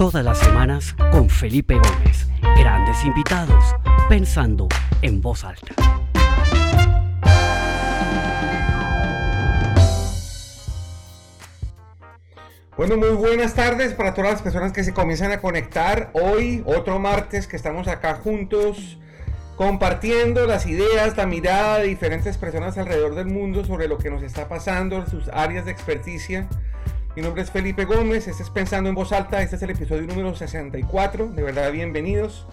Todas las semanas con Felipe Gómez. Grandes invitados, pensando en voz alta. Bueno, muy buenas tardes para todas las personas que se comienzan a conectar. Hoy, otro martes que estamos acá juntos compartiendo las ideas, la mirada de diferentes personas alrededor del mundo sobre lo que nos está pasando, sus áreas de experticia. Mi nombre es Felipe Gómez, este es Pensando en Voz Alta, este es el episodio número 64, de verdad bienvenidos.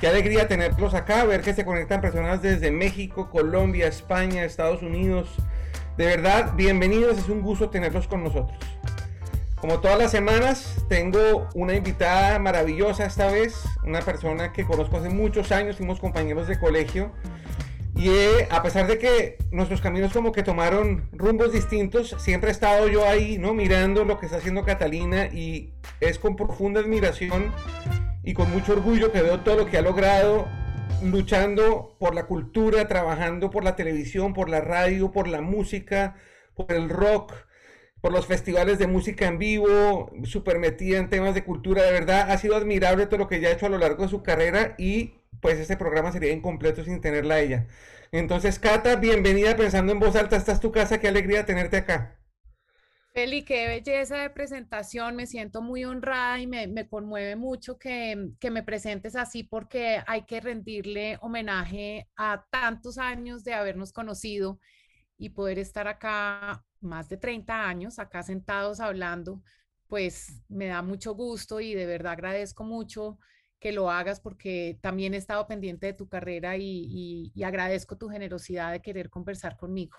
Qué alegría tenerlos acá, ver que se conectan personas desde México, Colombia, España, Estados Unidos. De verdad, bienvenidos, es un gusto tenerlos con nosotros. Como todas las semanas, tengo una invitada maravillosa esta vez, una persona que conozco hace muchos años, fuimos compañeros de colegio. Y a pesar de que nuestros caminos como que tomaron rumbos distintos, siempre he estado yo ahí, ¿no? Mirando lo que está haciendo Catalina y es con profunda admiración y con mucho orgullo que veo todo lo que ha logrado luchando por la cultura, trabajando por la televisión, por la radio, por la música, por el rock, por los festivales de música en vivo, súper metida en temas de cultura, de verdad ha sido admirable todo lo que ya ha hecho a lo largo de su carrera y pues este programa sería incompleto sin tenerla a ella. Entonces, Cata, bienvenida pensando en voz alta, esta es tu casa, qué alegría tenerte acá. Feli, qué belleza de presentación, me siento muy honrada y me, me conmueve mucho que, que, me presentes así porque hay que rendirle homenaje a tantos años de habernos conocido y poder estar acá más de 30 años, acá sentados hablando, pues me da mucho gusto y de verdad agradezco mucho que lo hagas porque también he estado pendiente de tu carrera y, agradezco tu generosidad de querer conversar conmigo.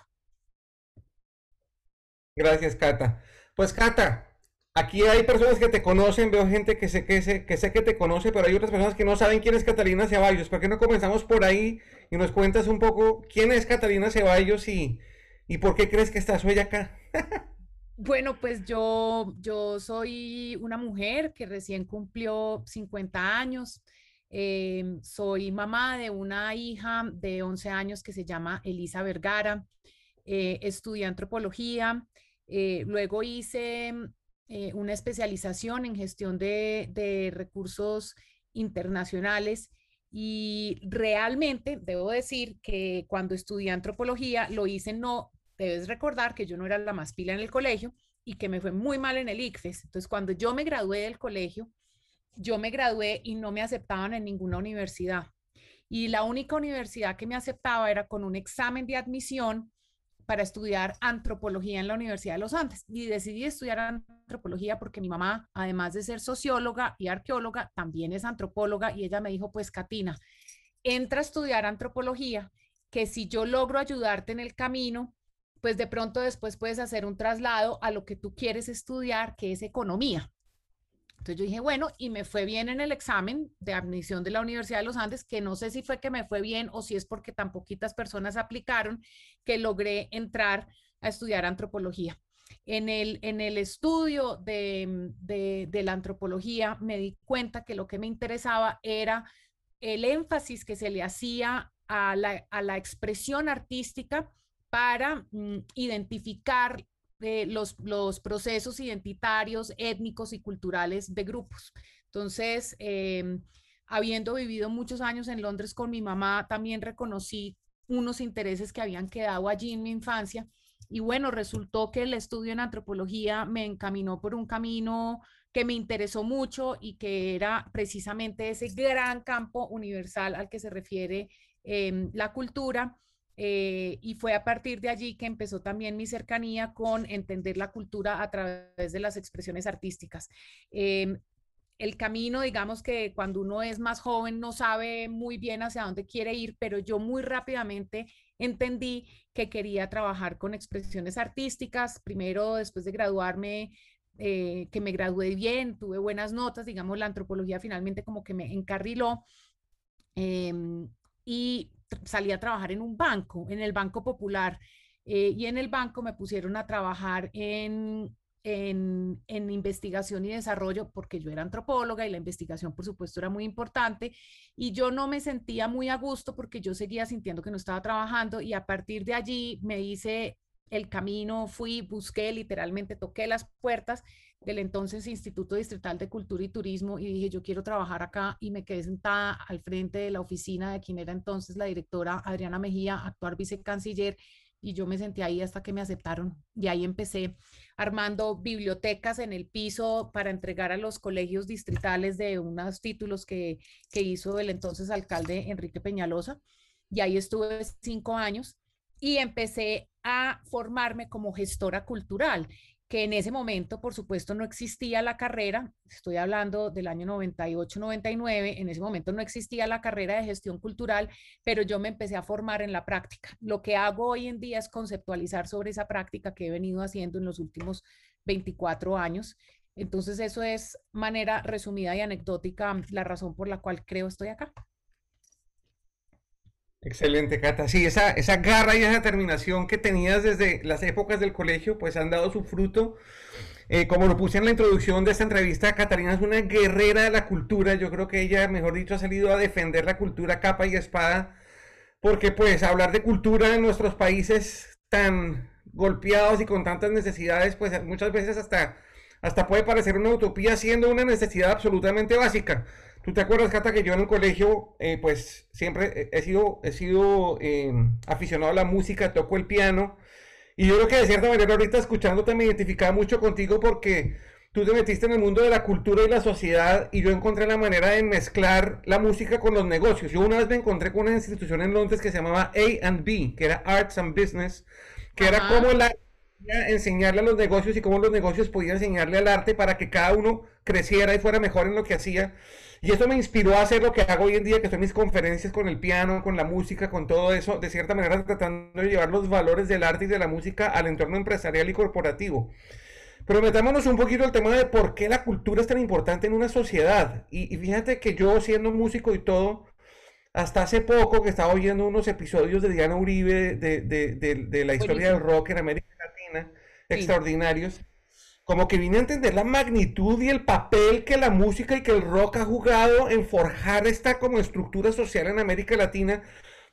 Gracias, Cata. Pues, Cata, aquí hay personas que te conocen, veo gente que sé que, sé que sé que te conoce, pero hay otras personas que no saben quién es Catalina Ceballos. ¿Por qué no comenzamos por ahí y nos cuentas un poco quién es Catalina Ceballos y, ¿Y por qué crees que estás hoy acá? Bueno, pues yo, yo soy una mujer que recién cumplió 50 años. Em, soy mamá de una hija de 11 años que se llama Elisa Vergara. Eh, estudié antropología. Eh, luego hice eh, una especialización en gestión de, de recursos internacionales y realmente debo decir que cuando estudié antropología lo hice no debes recordar que yo no era la más pila en el colegio y que me fue muy mal en el ICFES. Entonces, cuando yo me gradué del colegio, yo me gradué y no me aceptaban en ninguna universidad. Y la única universidad que me aceptaba era con un examen de admisión para estudiar antropología en la Universidad de los Andes. Y decidí estudiar antropología porque mi mamá, además de ser socióloga y arqueóloga, también es antropóloga y ella me dijo, pues Katina, entra a estudiar antropología, que si yo logro ayudarte en el camino, pues de pronto después puedes hacer un traslado a lo que tú quieres estudiar, que es economía. Entonces yo dije, bueno, y me fue bien en el examen de admisión de la Universidad de los Andes, que no sé si fue que me fue bien o si es porque tan poquitas personas aplicaron, que logré entrar a estudiar antropología. En el, en el estudio de, de, la antropología me di cuenta que lo que me interesaba era el énfasis que se le hacía a la, a la expresión artística para mm, identificar eh, los, procesos identitarios, étnicos y culturales de grupos. Entonces, em, habiendo vivido muchos años en Londres con mi mamá, también reconocí unos intereses que habían quedado allí en mi infancia. Y bueno, resultó que el estudio en antropología me encaminó por un camino que me interesó mucho y que era precisamente ese gran campo universal al que se refiere em, la cultura eh, y fue a partir de allí que empezó también mi cercanía con entender la cultura a través de las expresiones artísticas. Em, el camino, digamos que cuando uno es más joven no sabe muy bien hacia dónde quiere ir, pero yo muy rápidamente entendí que quería trabajar con expresiones artísticas. Primero, después de graduarme, eh, que me gradué bien, tuve buenas notas, digamos, la antropología finalmente como que me encarriló. Em, y salí a trabajar en un banco, en el Banco Popular, eh, y en el banco me pusieron a trabajar en, en, en, investigación y desarrollo, porque yo era antropóloga y la investigación, por supuesto, era muy importante, y yo no me sentía muy a gusto porque yo seguía sintiendo que no estaba trabajando, y a partir de allí me hice el camino, fui, busqué, literalmente toqué las puertas del entonces Instituto Distrital de Cultura y Turismo y dije, yo quiero trabajar acá y me quedé sentada al frente de la oficina de quien era entonces la directora Adriana Mejía, actual vicecanciller, y yo me senté ahí hasta que me aceptaron. Y ahí empecé armando bibliotecas en el piso para entregar a los colegios distritales de unos títulos que, que hizo el entonces alcalde Enrique Peñalosa. Y ahí estuve cinco años y empecé a formarme como gestora cultural que en ese momento, por supuesto, no existía la carrera, estoy hablando del año 98-99, en ese momento no existía la carrera de gestión cultural, pero yo me empecé a formar en la práctica. Lo que hago hoy en día es conceptualizar sobre esa práctica que he venido haciendo en los últimos 24 años. Entonces, eso es manera resumida y anecdótica la razón por la cual creo estoy acá. Excelente, Cata. Sí, esa, esa garra y esa determinación que tenías desde las épocas del colegio, pues han dado su fruto. Eh, como lo puse en la introducción de esta entrevista, Catarina es una guerrera de la cultura. Yo creo que ella, mejor dicho, ha salido a defender la cultura capa y espada, porque pues hablar de cultura en nuestros países tan golpeados y con tantas necesidades, pues muchas veces hasta, hasta puede parecer una utopía siendo una necesidad absolutamente básica. ¿Tú te acuerdas, Cata, que yo en el colegio, eh, pues siempre he sido, he sido em, aficionado a la música, toco el piano, y yo creo que de cierta manera ahorita escuchándote me identificaba mucho contigo porque tú te metiste en el mundo de la cultura y la sociedad y yo encontré la manera de mezclar la música con los negocios. Yo una vez me encontré con una institución en Londres que se llamaba A&B, que era Arts and Business, que era como la enseñarle a los negocios y cómo los negocios podían enseñarle al arte para que cada uno creciera y fuera mejor en lo que hacía. Y eso me inspiró a hacer lo que hago hoy en día, que son mis conferencias con el piano, con la música, con todo eso, de cierta manera tratando de llevar los valores del arte y de la música al entorno empresarial y corporativo. Pero metámonos un poquito al tema de por qué la cultura es tan importante en una sociedad. Y, fíjate que yo, siendo músico y todo, hasta hace poco que estaba oyendo unos episodios de Diana Uribe de, de, la historia del rock en América Latina, extraordinarios como que vine a entender la magnitud y el papel que la música y que el rock ha jugado en forjar esta como estructura social en América Latina.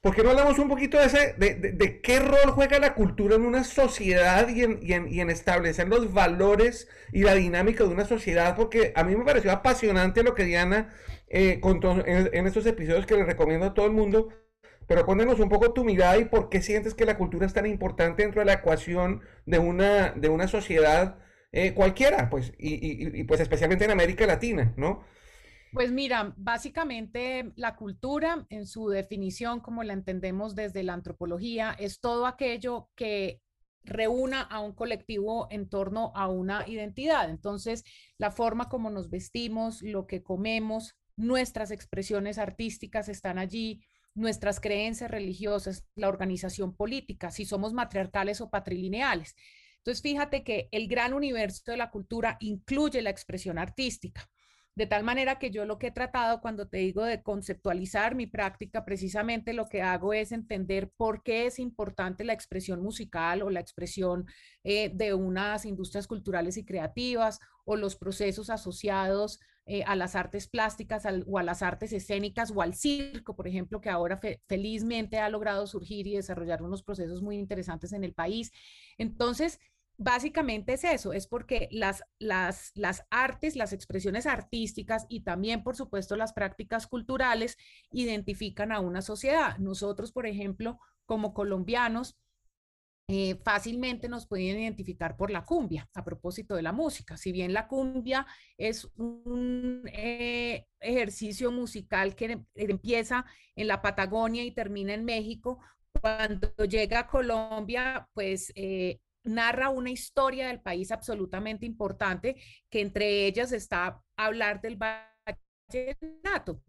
¿Por qué no hablamos un poquito de, ese, de, qué rol juega la cultura en una sociedad y en, establecer los valores y la dinámica de una sociedad? Porque a mí me pareció apasionante lo que Diana eh, contó en, estos episodios que le recomiendo a todo el mundo. Pero cuéntanos un poco tu mirada y por qué sientes que la cultura es tan importante dentro de la ecuación de una, de una sociedad eh, cualquiera, pues, y, pues especialmente en América Latina, ¿no? Pues mira, básicamente la cultura en su definición, como la entendemos desde la antropología, es todo aquello que reúna a un colectivo en torno a una identidad. Entonces, la forma como nos vestimos, lo que comemos, nuestras expresiones artísticas están allí, nuestras creencias religiosas, la organización política, si somos matriarcales o patrilineales. Entonces, fíjate que el gran universo de la cultura incluye la expresión artística. De tal manera que yo lo que he tratado cuando te digo de conceptualizar mi práctica, precisamente lo que hago es entender por qué es importante la expresión musical o la expresión eh, de unas industrias culturales y creativas o los procesos asociados eh, a las artes plásticas o a las artes escénicas o al circo, por ejemplo, que ahora felizmente ha logrado surgir y desarrollar unos procesos muy interesantes en el país. Entonces, básicamente es eso, es porque las, las, las artes, las expresiones artísticas y también, por supuesto, las prácticas culturales identifican a una sociedad. Nosotros, por ejemplo, como colombianos, eh, fácilmente nos pueden identificar por la cumbia, a propósito de la música. Si bien la cumbia es un eh, ejercicio musical que empieza en la Patagonia y termina en México, cuando llega a Colombia, pues eh, narra una historia del país absolutamente importante, que entre ellas está hablar del vallenato.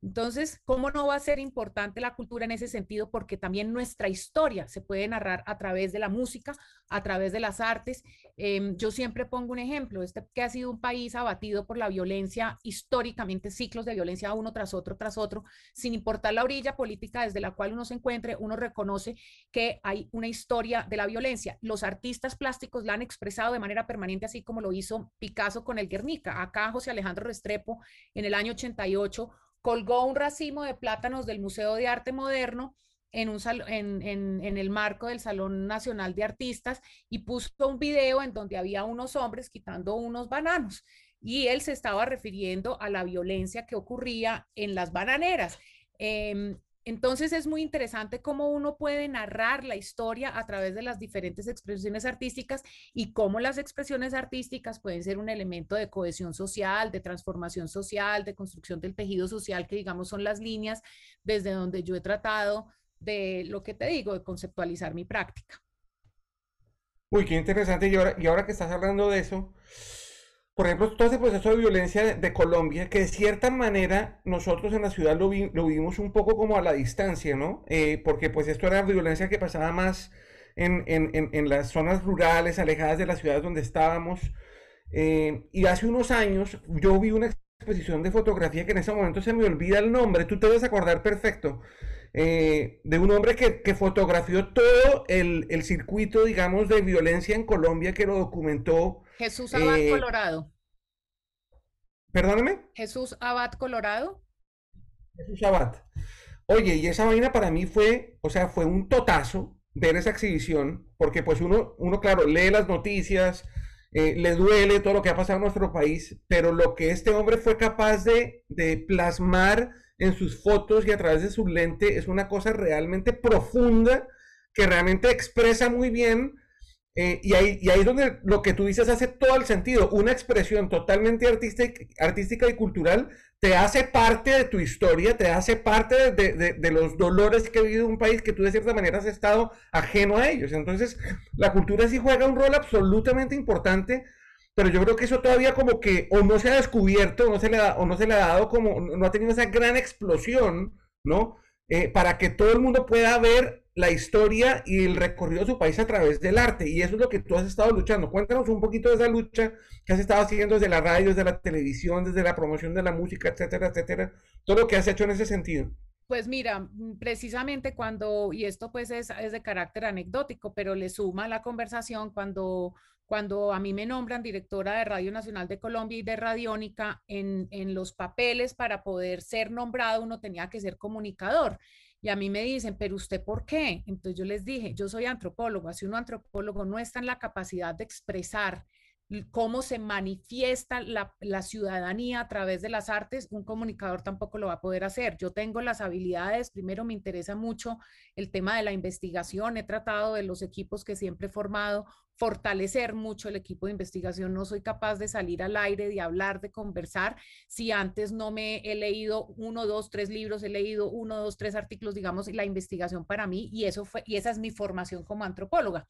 Entonces, ¿cómo no va a ser importante la cultura en ese sentido? Porque también nuestra historia se puede narrar a través de la música, a través de las artes. Em, yo siempre pongo un ejemplo, este que ha sido un país abatido por la violencia, históricamente ciclos de violencia uno tras otro, tras otro, sin importar la orilla política desde la cual uno se encuentre, uno reconoce que hay una historia de la violencia. Los artistas plásticos la han expresado de manera permanente, así como lo hizo Picasso con el Guernica. Acá José Alejandro Restrepo en el año 88 colgó un racimo de plátanos del Museo de Arte Moderno en, el marco del Salón Nacional de Artistas y puso un video en donde había unos hombres quitando unos bananos y él se estaba refiriendo a la violencia que ocurría en las bananeras. Eh, entonces es muy interesante cómo uno puede narrar la historia a través de las diferentes expresiones artísticas y cómo las expresiones artísticas pueden ser un elemento de cohesión social, de transformación social, de construcción del tejido social, que digamos son las líneas desde donde yo he tratado de lo que te digo, de conceptualizar mi práctica. Uy, qué interesante. Y ahora, y ahora que estás hablando de eso, por ejemplo, todo ese proceso de violencia de, Colombia, que de cierta manera nosotros en la ciudad lo, vimos un poco como a la distancia, ¿no? Eh, porque pues esto era violencia que pasaba más en, las zonas rurales, alejadas de las ciudades donde estábamos. Eh, y hace unos años yo vi una exposición de fotografía que en ese momento se me olvida el nombre, tú te debes acordar perfecto, eh, de un hombre que, fotografió todo el, el, circuito, digamos, de violencia en Colombia, que lo documentó Jesús Abad eh, Colorado. Perdóname. Jesús Abad Colorado. Jesús Abad. Oye, y esa vaina para mí fue, o sea, fue un totazo ver esa exhibición, porque pues uno, uno claro, lee las noticias, eh, le duele todo lo que ha pasado en nuestro país, pero lo que este hombre fue capaz de, de plasmar en sus fotos y a través de su lente es una cosa realmente profunda que realmente expresa muy bien eh, y, ahí, y ahí es donde lo que tú dices hace todo el sentido. Una expresión totalmente artística, artística y cultural te hace parte de tu historia, te hace parte de, de, los dolores que ha vivido un país que tú de cierta manera has estado ajeno a ellos. Entonces, la cultura sí juega un rol absolutamente importante, pero yo creo que eso todavía como que o no se ha descubierto, o no se le ha, o no se le ha dado como, no ha tenido esa gran explosión, ¿no? Eh, para que todo el mundo pueda ver la historia y el recorrido de su país a través del arte. Y eso es lo que tú has estado luchando. Cuéntanos un poquito de esa lucha que has estado haciendo desde la radio, desde la televisión, desde la promoción de la música, etcétera, etcétera. Todo lo que has hecho en ese sentido. Pues mira, mm, precisamente cuando, y esto pues es, es de carácter anecdótico, pero le suma la conversación cuando, cuando a mí me nombran directora de Radio Nacional de Colombia y de Radiónica, en, en los papeles para poder ser nombrado uno tenía que ser comunicador. Y a mí me dicen, pero usted por qué? Entonces yo les dije, yo soy antropólogo, así un antropólogo no está en la capacidad de expresar cómo se manifiesta la, ciudadanía a través de las artes, un comunicador tampoco lo va a poder hacer. Yo tengo las habilidades, primero me interesa mucho el tema de la investigación, he tratado de los equipos que siempre he formado, fortalecer mucho el equipo de investigación, no soy capaz de salir al aire, de hablar, de conversar, si antes no me he leído uno, dos, tres libros, he leído uno, dos, tres artículos, digamos, la investigación para mí, y eso fue, y esa es mi formación como antropóloga.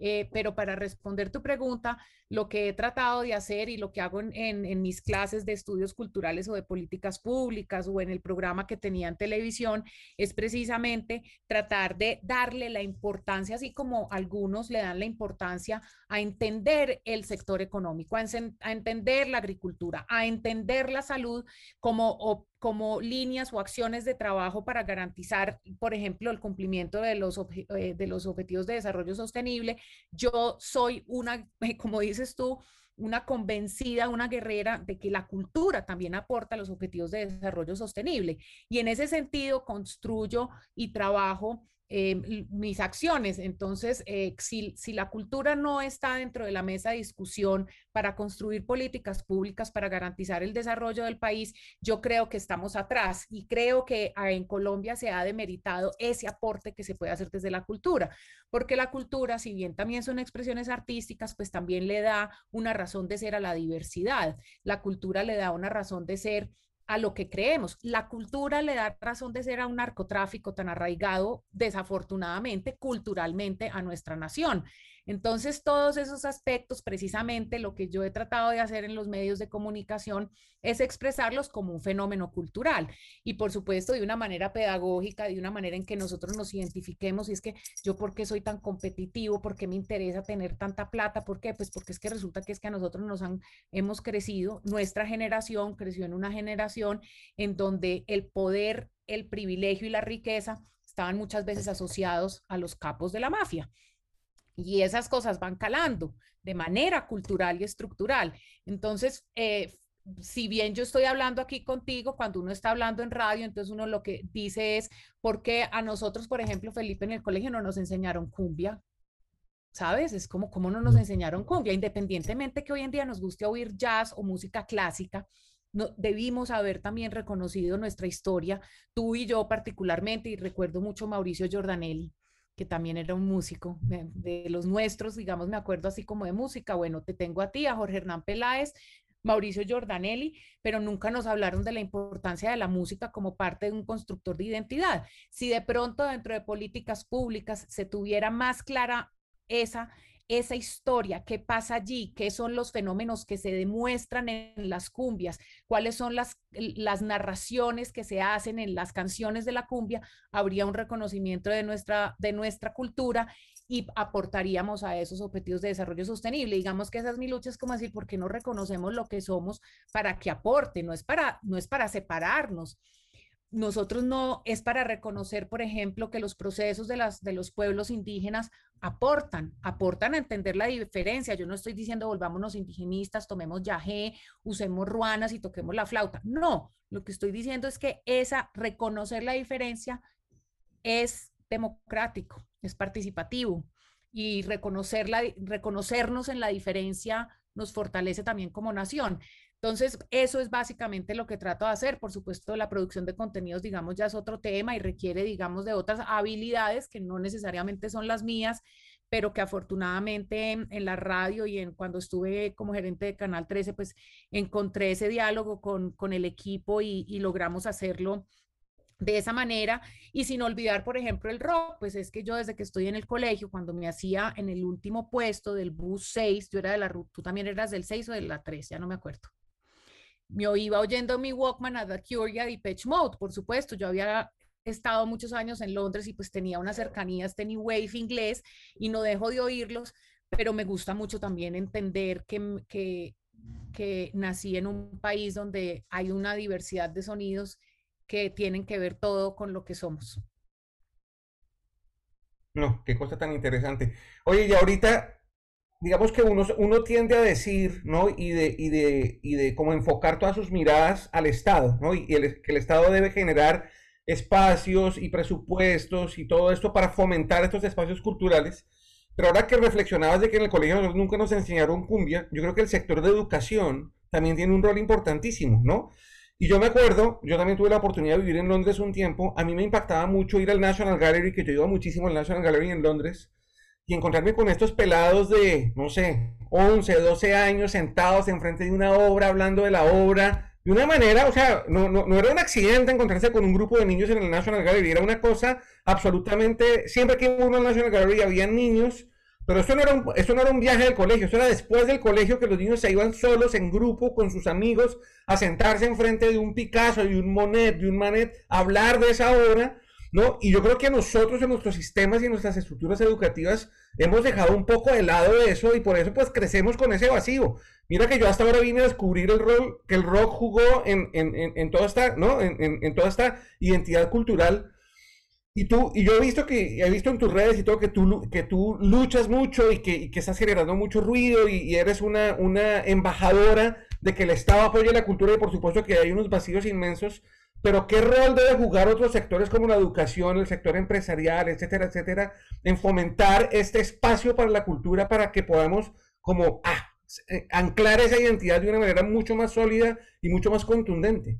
Eh, pero para responder tu pregunta, lo que he tratado de hacer y lo que hago en, mis clases de estudios culturales o de políticas públicas o en el programa que tenía en televisión es precisamente tratar de darle la importancia, así como algunos le dan la importancia a entender el sector económico, a, a entender la agricultura, a entender la salud como como líneas o acciones de trabajo para garantizar, por ejemplo, el cumplimiento de los, eh, de los objetivos de desarrollo sostenible. Yo soy una, como dices tú, una convencida, una guerrera de que la cultura también aporta los objetivos de desarrollo sostenible. Y en ese sentido construyo y trabajo eh, mis acciones. Entonces, eh, si, si, la cultura no está dentro de la mesa de discusión para construir políticas públicas para garantizar el desarrollo del país, yo creo que estamos atrás y creo que ah, en Colombia se ha demeritado ese aporte que se puede hacer desde la cultura, porque la cultura, si bien también son expresiones artísticas, pues también le da una razón de ser a la diversidad. La cultura le da una razón de ser a lo que creemos. La cultura le da razón de ser a un narcotráfico tan arraigado, desafortunadamente, culturalmente a nuestra nación. Entonces, todos esos aspectos, precisamente lo que yo he tratado de hacer en los medios de comunicación es expresarlos como un fenómeno cultural y, por supuesto, de una manera pedagógica, de una manera en que nosotros nos identifiquemos y es que yo, ¿por qué soy tan competitivo? ¿Por qué me interesa tener tanta plata? ¿Por qué? Pues porque es que resulta que es que a nosotros nos han, hemos crecido, nuestra generación creció en una generación en donde el poder, el privilegio y la riqueza estaban muchas veces asociados a los capos de la mafia. Y esas cosas van calando de manera cultural y estructural. Entonces, eh, si bien yo estoy hablando aquí contigo, cuando uno está hablando en radio, entonces uno lo que dice es, ¿por qué a nosotros, por ejemplo, Felipe, en el colegio no nos enseñaron cumbia? ¿Sabes? Es como, ¿cómo no nos enseñaron cumbia? Independientemente que hoy en día nos guste oír jazz o música clásica, no, debimos haber también reconocido nuestra historia, tú y yo particularmente, y recuerdo mucho Mauricio Giordanelli, que también era un músico de, los nuestros, digamos, me acuerdo así como de música. Bueno, te tengo a ti, a Jorge Hernán Peláez, Mauricio Giordanelli, pero nunca nos hablaron de la importancia de la música como parte de un constructor de identidad. Si de pronto dentro de políticas públicas se tuviera más clara esa, esa historia, qué pasa allí, qué son los fenómenos que se demuestran en las cumbias, cuáles son las, las narraciones que se hacen en las canciones de la cumbia, habría un reconocimiento de nuestra, de nuestra cultura y aportaríamos a esos objetivos de desarrollo sostenible. Digamos que esa es mi lucha, es como decir, ¿por qué no reconocemos lo que somos para que aporte? No es para, no es para separarnos. Nosotros no, es para reconocer, por ejemplo, que los procesos de, las, de los pueblos indígenas aportan, aportan a entender la diferencia. Yo no estoy diciendo volvámonos indigenistas, tomemos yagé, usemos ruanas y toquemos la flauta. No, lo que estoy diciendo es que esa, reconocer la diferencia es democrático, es participativo y reconocerla, reconocernos en la diferencia nos fortalece también como nación. Entonces, eso es básicamente lo que trato de hacer. Por supuesto, la producción de contenidos, digamos, ya es otro tema y requiere, digamos, de otras habilidades que no necesariamente son las mías, pero que afortunadamente en, la radio y en cuando estuve como gerente de Canal 13, pues encontré ese diálogo con, con el equipo y, logramos hacerlo de esa manera y sin olvidar, por ejemplo, el rock, pues es que yo desde que estoy en el colegio, cuando me hacía en el último puesto del bus 6, yo era de la tú también eras del 6 o de la 3, ya no me acuerdo. Me iba oyendo mi Walkman a The Cure y a Depeche Mode, por supuesto, yo había estado muchos años en Londres y pues tenía una cercanía a este New Wave inglés y no dejo de oírlos, pero me gusta mucho también entender que, que, que nací en un país donde hay una diversidad de sonidos que tienen que ver todo con lo que somos. No, qué cosa tan interesante. Oye, y ahorita, digamos que uno, uno tiende a decir, ¿no? Y de, y de, y de cómo enfocar todas sus miradas al Estado, ¿no? Y el, que el Estado debe generar espacios y presupuestos y todo esto para fomentar estos espacios culturales. Pero ahora que reflexionabas de que en el colegio nunca nos enseñaron cumbia, yo creo que el sector de educación también tiene un rol importantísimo, ¿no? Y yo me acuerdo, yo también tuve la oportunidad de vivir en Londres un tiempo, a mí me impactaba mucho ir al National Gallery, que yo iba muchísimo al National Gallery en Londres, y encontrarme con estos pelados de, no sé, 11, 12 años sentados enfrente de una obra, hablando de la obra, de una manera, o sea, no, no, no era un accidente encontrarse con un grupo de niños en el National Gallery, era una cosa absolutamente, siempre que uno al National Gallery había niños pero esto no, era un, esto no era un viaje del colegio, esto era después del colegio que los niños se iban solos en grupo con sus amigos a sentarse enfrente de un Picasso, de un Monet, de un Manet, a hablar de esa obra, ¿no? Y yo creo que nosotros en nuestros sistemas y en nuestras estructuras educativas hemos dejado un poco de lado eso y por eso pues crecemos con ese vacío. Mira que yo hasta ahora vine a descubrir el rol que el rock jugó en, en, en, en toda esta, ¿no? En, toda esta identidad cultural y tú, y yo he visto que, he visto en tus redes y todo que tú, que tú luchas mucho y que, y que estás generando mucho ruido y, eres una, una embajadora de que el Estado apoye la cultura y por supuesto que hay unos vacíos inmensos, pero ¿qué rol debe jugar otros sectores como la educación, el sector empresarial, etcétera, etcétera, en fomentar este espacio para la cultura para que podamos como ah, eh, anclar esa identidad de una manera mucho más sólida y mucho más contundente?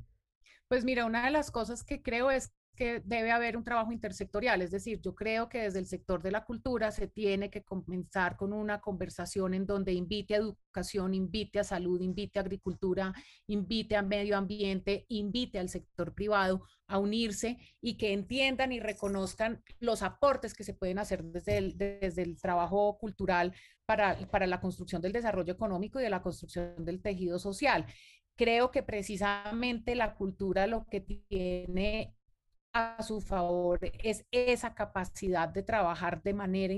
Pues mira, una de las cosas que creo es que debe haber un trabajo intersectorial, es decir, yo creo que desde el sector de la cultura se tiene que comenzar con una conversación en donde invite a educación, invite a salud, invite a agricultura, invite a medio ambiente, invite al sector privado a unirse y que entiendan y reconozcan los aportes que se pueden hacer desde el, desde el trabajo cultural para, para la construcción del desarrollo económico y de la construcción del tejido social. Creo que precisamente la cultura lo que tiene a su favor es esa capacidad de trabajar de manera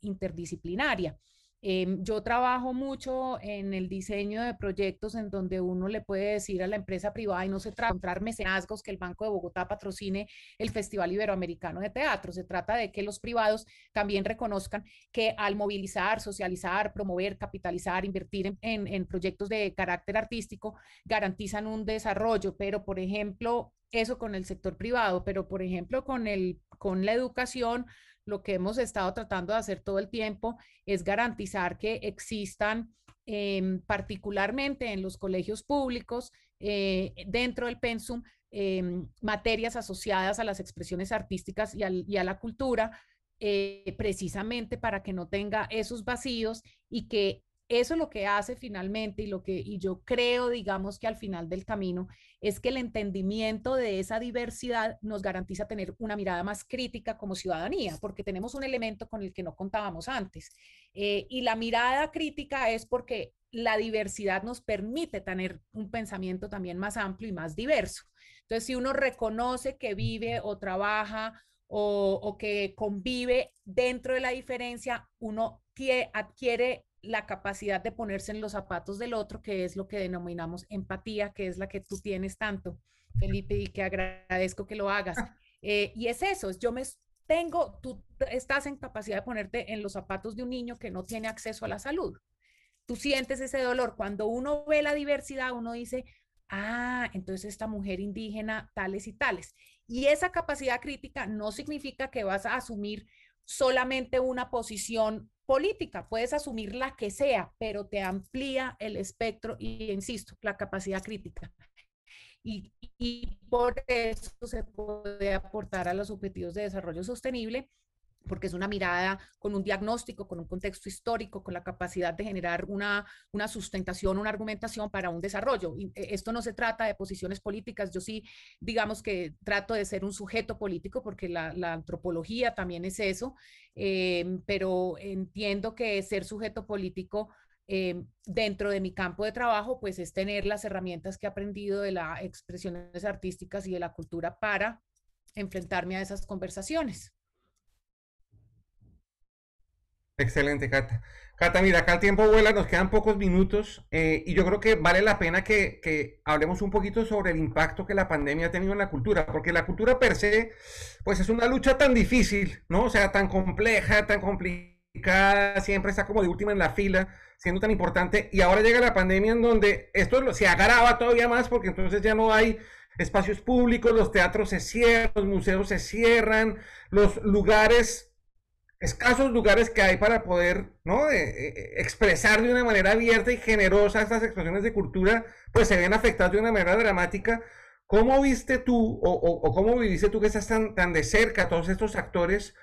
interdisciplinaria. Em, yo trabajo mucho en el diseño de proyectos en donde uno le puede decir a la empresa privada y no se trata de encontrar mecenazgos que el Banco de Bogotá patrocine el Festival Iberoamericano de Teatro. Se trata de que los privados también reconozcan que al movilizar, socializar, promover, capitalizar, invertir en, en proyectos de carácter artístico, garantizan un desarrollo. Pero, por ejemplo, eso con el sector privado, pero por ejemplo con, el, con la educación, lo que hemos estado tratando de hacer todo el tiempo es garantizar que existan, em, particularmente en los colegios públicos, eh, dentro del pensum, em, materias asociadas a las expresiones artísticas y, a la cultura, eh, precisamente para que no tenga esos vacíos y que eso lo que hace finalmente y lo que y yo creo, digamos que al final del camino es que el entendimiento de esa diversidad nos garantiza tener una mirada más crítica como ciudadanía, porque tenemos un elemento con el que no contábamos antes. Eh, y la mirada crítica es porque la diversidad nos permite tener un pensamiento también más amplio y más diverso. Entonces, si uno reconoce que vive o trabaja o, o que convive dentro de la diferencia, uno adquiere la capacidad de ponerse en los zapatos del otro, que es lo que denominamos empatía, que es la que tú tienes tanto, Felipe, y que agradezco que lo hagas. Eh, y es eso, yo me tengo, tú estás en capacidad de ponerte en los zapatos de un niño que no tiene acceso a la salud. Tú sientes ese dolor. Cuando uno ve la diversidad, uno dice, ah, entonces esta mujer indígena, tales y tales. Y esa capacidad crítica no significa que vas a asumir solamente una posición política, puedes asumir la que sea, pero te amplía el espectro y, insisto, la capacidad crítica. Y, y, por eso se puede aportar a los objetivos de desarrollo sostenible porque es una mirada con un diagnóstico, con un contexto histórico, con la capacidad de generar una, una sustentación, una argumentación para un desarrollo. Y eh, esto no se trata de posiciones políticas, yo sí, digamos que trato de ser un sujeto político, porque la, antropología también es eso, eh, pero entiendo que ser sujeto político eh, dentro de mi campo de trabajo, pues es tener las herramientas que he aprendido de las expresiones artísticas y de la cultura para enfrentarme a esas conversaciones. Excelente, Cata. Cata, mira, acá el tiempo vuela, nos quedan pocos minutos eh, y yo creo que vale la pena que, que, hablemos un poquito sobre el impacto que la pandemia ha tenido en la cultura, porque la cultura per se, pues es una lucha tan difícil, ¿no? O sea, tan compleja, tan complicada, siempre está como de última en la fila, siendo tan importante, y ahora llega la pandemia en donde esto se agrava todavía más porque entonces ya no hay espacios públicos, los teatros se cierran, los museos se cierran, los lugares escasos lugares que hay para poder ¿no? Eh, eh, expresar de una manera abierta y generosa estas expresiones de cultura, pues se ven afectadas de una manera dramática. ¿Cómo viste tú o, cómo viviste tú que estás tan, tan de cerca a todos estos actores,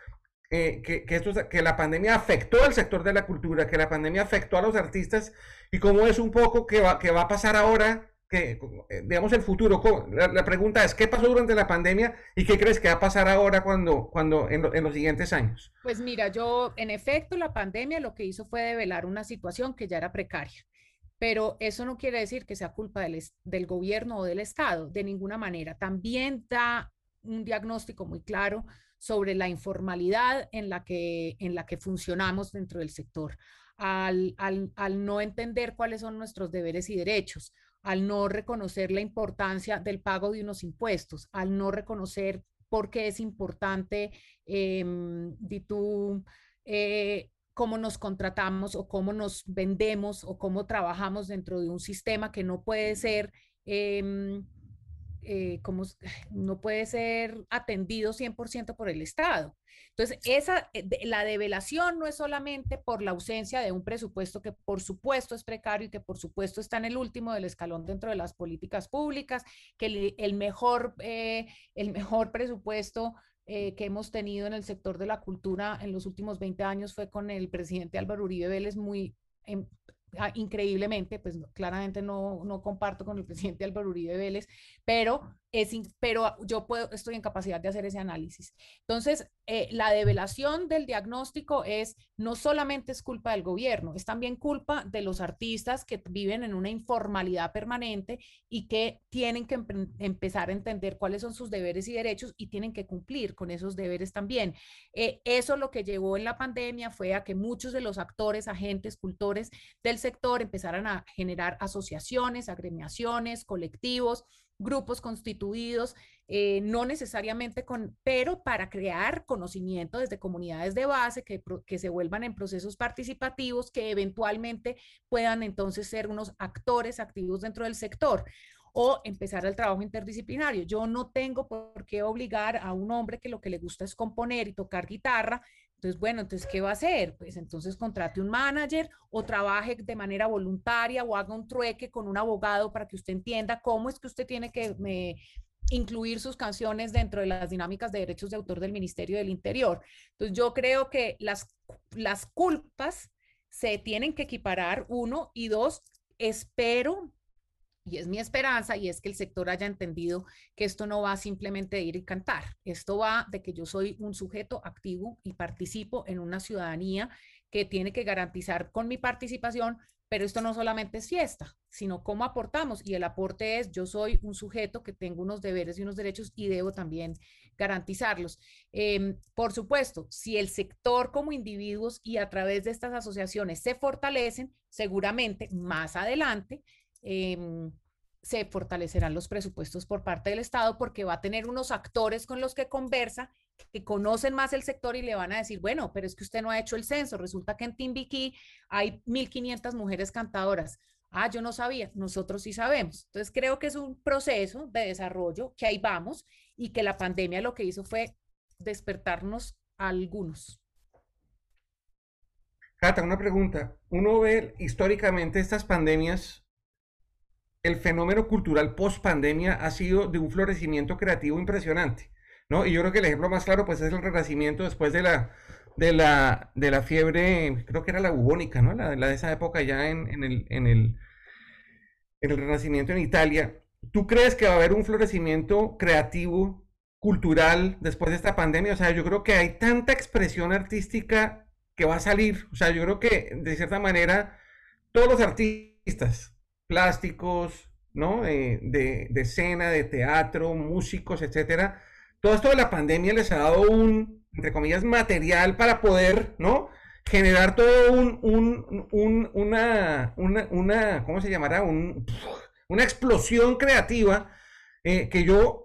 eh, que, que, que la pandemia afectó al sector de la cultura, que la pandemia afectó a los artistas y cómo es un poco que va, que va a pasar ahora que, eh, digamos, el futuro? La, pregunta es, ¿qué pasó durante la pandemia y qué crees que va a pasar ahora cuando, cuando en, los siguientes años? Pues mira, yo, en efecto, la pandemia lo que hizo fue develar una situación que ya era precaria. Pero eso no quiere decir que sea culpa del, del gobierno o del Estado, de ninguna manera. También da un diagnóstico muy claro sobre la informalidad en la que, en la que funcionamos dentro del sector, al, al, al no entender cuáles son nuestros deberes y derechos, al no reconocer la importancia del pago de unos impuestos, al no reconocer por qué es importante, eh, tú, eh, cómo nos contratamos o cómo nos vendemos o cómo trabajamos dentro de un sistema que no puede ser em, eh, como no puede ser atendido 100% por el Estado. Entonces, esa, eh, la develación no es solamente por la ausencia de un presupuesto que por supuesto es precario y que por supuesto está en el último del escalón dentro de las políticas públicas, que el, mejor, eh, el mejor presupuesto que hemos tenido en el sector de la cultura en los últimos 20 años fue con el presidente Álvaro Uribe Vélez, muy, em, ah, increíblemente, pues claramente no, no comparto con el presidente Álvaro Uribe Vélez, pero pero yo puedo, estoy en capacidad de hacer ese análisis. Entonces, eh, la develación del diagnóstico es no solamente es culpa del gobierno, es también culpa de los artistas que viven en una informalidad permanente y que tienen que empezar a entender cuáles son sus deberes y derechos y tienen que cumplir con esos deberes también. Eh, eso lo que llevó en la pandemia fue a que muchos de los actores, agentes, cultores del sector empezaran a generar asociaciones, agremiaciones, colectivos, grupos constituidos, eh, no necesariamente con, pero para crear conocimiento desde comunidades de base que, que se vuelvan en procesos participativos, que eventualmente puedan entonces ser unos actores activos dentro del sector o empezar el trabajo interdisciplinario. Yo no tengo por qué obligar a un hombre que lo que le gusta es componer y tocar guitarra. Entonces, bueno, entonces, ¿qué va a hacer? Pues entonces contrate un manager o trabaje de manera voluntaria o haga un trueque con un abogado para que usted entienda cómo es que usted tiene que incluir sus canciones dentro de las dinámicas de derechos de autor del Ministerio del Interior. Entonces, yo creo que las, las culpas se tienen que equiparar, uno, y dos, espero y es mi esperanza y es que el sector haya entendido que esto no va simplemente de ir y cantar, esto va de que yo soy un sujeto activo y participo en una ciudadanía que tiene que garantizar con mi participación, pero esto no solamente es fiesta, sino cómo aportamos y el aporte es yo soy un sujeto que tengo unos deberes y unos derechos y debo también garantizarlos. Em, por supuesto, si el sector como individuos y a través de estas asociaciones se fortalecen, seguramente más adelante Em, se fortalecerán los presupuestos por parte del Estado porque va a tener unos actores con los que conversa que conocen más el sector y le van a decir, bueno, pero es que usted no ha hecho el censo, resulta que en Timbiquí hay 1.500 mujeres cantadoras. Ah, yo no sabía, nosotros sí sabemos. Entonces creo que es un proceso de desarrollo que ahí vamos y que la pandemia lo que hizo fue despertarnos a algunos. Cata, una pregunta. Uno ve históricamente estas pandemias el fenómeno cultural post pandemia ha sido de un florecimiento creativo impresionante, ¿no? Y yo creo que el ejemplo más claro, pues, es el renacimiento después de la, de la, de la fiebre, creo que era la bubónica, ¿no? La, de esa época ya en, el, en, el, en el renacimiento en Italia. ¿Tú crees que va a haber un florecimiento creativo, cultural, después de esta pandemia? O sea, yo creo que hay tanta expresión artística que va a salir. O sea, yo creo que, de cierta manera, todos los artistas, plásticos, ¿no? de, de, escena, de teatro, músicos, etcétera. Todo esto de la pandemia les ha dado un, entre comillas, material para poder, ¿no? Generar todo un, un, un una, una, una, ¿cómo se llamará? Un, una explosión creativa eh, que yo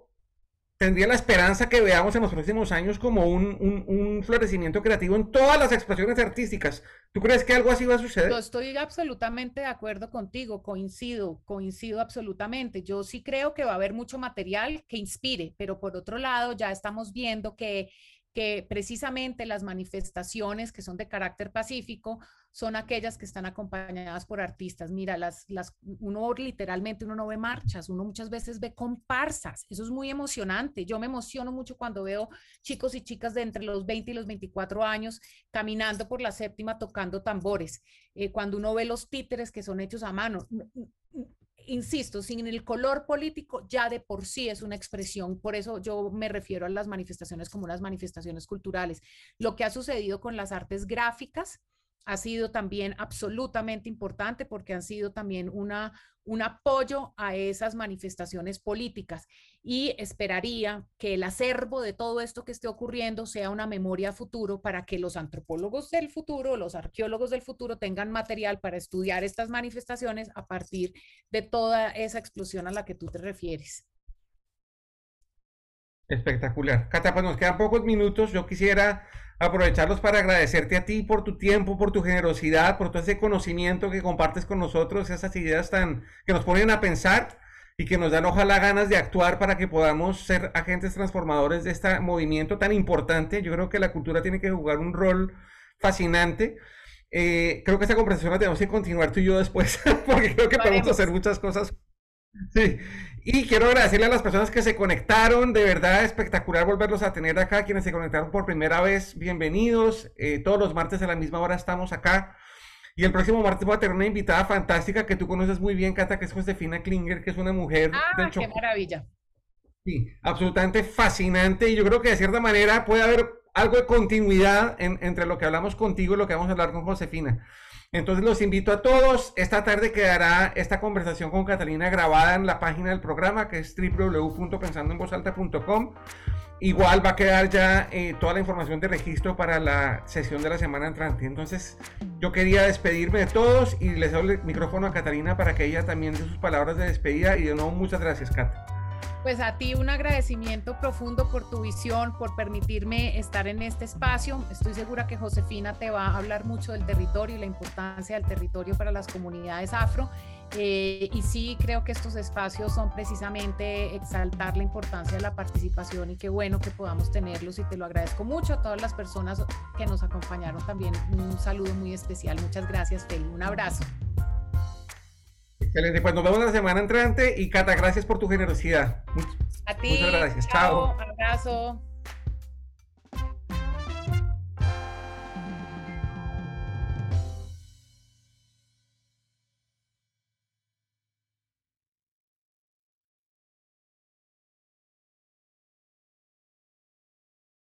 tendría la esperanza que veamos en los próximos años como un, florecimiento creativo en todas las expresiones artísticas. ¿Tú crees que algo así va a suceder? Yo estoy absolutamente de acuerdo contigo, coincido, coincido absolutamente. Yo sí creo que va a haber mucho material que inspire, pero por otro lado ya estamos viendo que que precisamente las manifestaciones que son de carácter pacífico son aquellas que están acompañadas por artistas. Mira, las, las, uno literalmente, uno no ve marchas, uno muchas veces ve comparsas. Eso es muy emocionante. Yo me emociono mucho cuando veo chicos y chicas de entre los 20 y los 24 años caminando por la séptima tocando tambores. Eh, cuando uno ve los títeres que son hechos a mano insisto, sin el color político ya de por sí es una expresión, por eso yo me refiero a las manifestaciones como unas manifestaciones culturales. Lo que ha sucedido con las artes gráficas, ha sido también absolutamente importante porque han sido también una, un apoyo a esas manifestaciones políticas y esperaría que el acervo de todo esto que esté ocurriendo sea una memoria futuro para que los antropólogos del futuro, los arqueólogos del futuro tengan material para estudiar estas manifestaciones a partir de toda esa explosión a la que tú te refieres. Espectacular. Cata, pues nos quedan pocos minutos. Yo quisiera aprovecharlos para agradecerte a ti por tu tiempo, por tu generosidad, por todo ese conocimiento que compartes con nosotros, esas ideas tan que nos ponen a pensar y que nos dan ojalá ganas de actuar para que podamos ser agentes transformadores de este movimiento tan importante. Yo creo que la cultura tiene que jugar un rol fascinante. Eh, creo que esta conversación la tenemos que continuar tú y yo después, porque creo que podemos hacer muchas cosas. Sí, y quiero agradecerle a las personas que se conectaron, de verdad espectacular volverlos a tener acá, quienes se conectaron por primera vez, bienvenidos, eh, todos los martes a la misma hora estamos acá. Y el próximo martes voy a tener una invitada fantástica que tú conoces muy bien, Cata, que es Josefina Klinger, que es una mujer ah, del qué maravilla. Sí, absolutamente fascinante y yo creo que de cierta manera puede haber algo de continuidad entre lo que hablamos contigo y lo que vamos a hablar con Josefina. Entonces los invito a todos. Esta tarde quedará esta conversación con Catalina grabada en la página del programa que es www.pensandoenvozalta.com. Igual va a quedar ya eh, toda la información de registro para la sesión de la semana entrante. Entonces yo quería despedirme de todos y les doy el micrófono a Catalina para que ella también dé sus palabras de despedida y de nuevo muchas gracias, Cata. Pues a ti un agradecimiento profundo por tu visión, por permitirme estar en este espacio. Estoy segura que Josefina te va a hablar mucho del territorio y la importancia del territorio para las comunidades afro. Eh, y sí, creo que estos espacios son precisamente exaltar la importancia de la participación y qué bueno que podamos tenerlos y te lo agradezco mucho a todas las personas que nos acompañaron también. Un saludo muy especial. Muchas gracias, Feli. Un abrazo. Excelente, pues nos vemos la semana entrante y Cata, gracias por tu generosidad. A ti. Muchas gracias. Chao. Chao. Abrazo.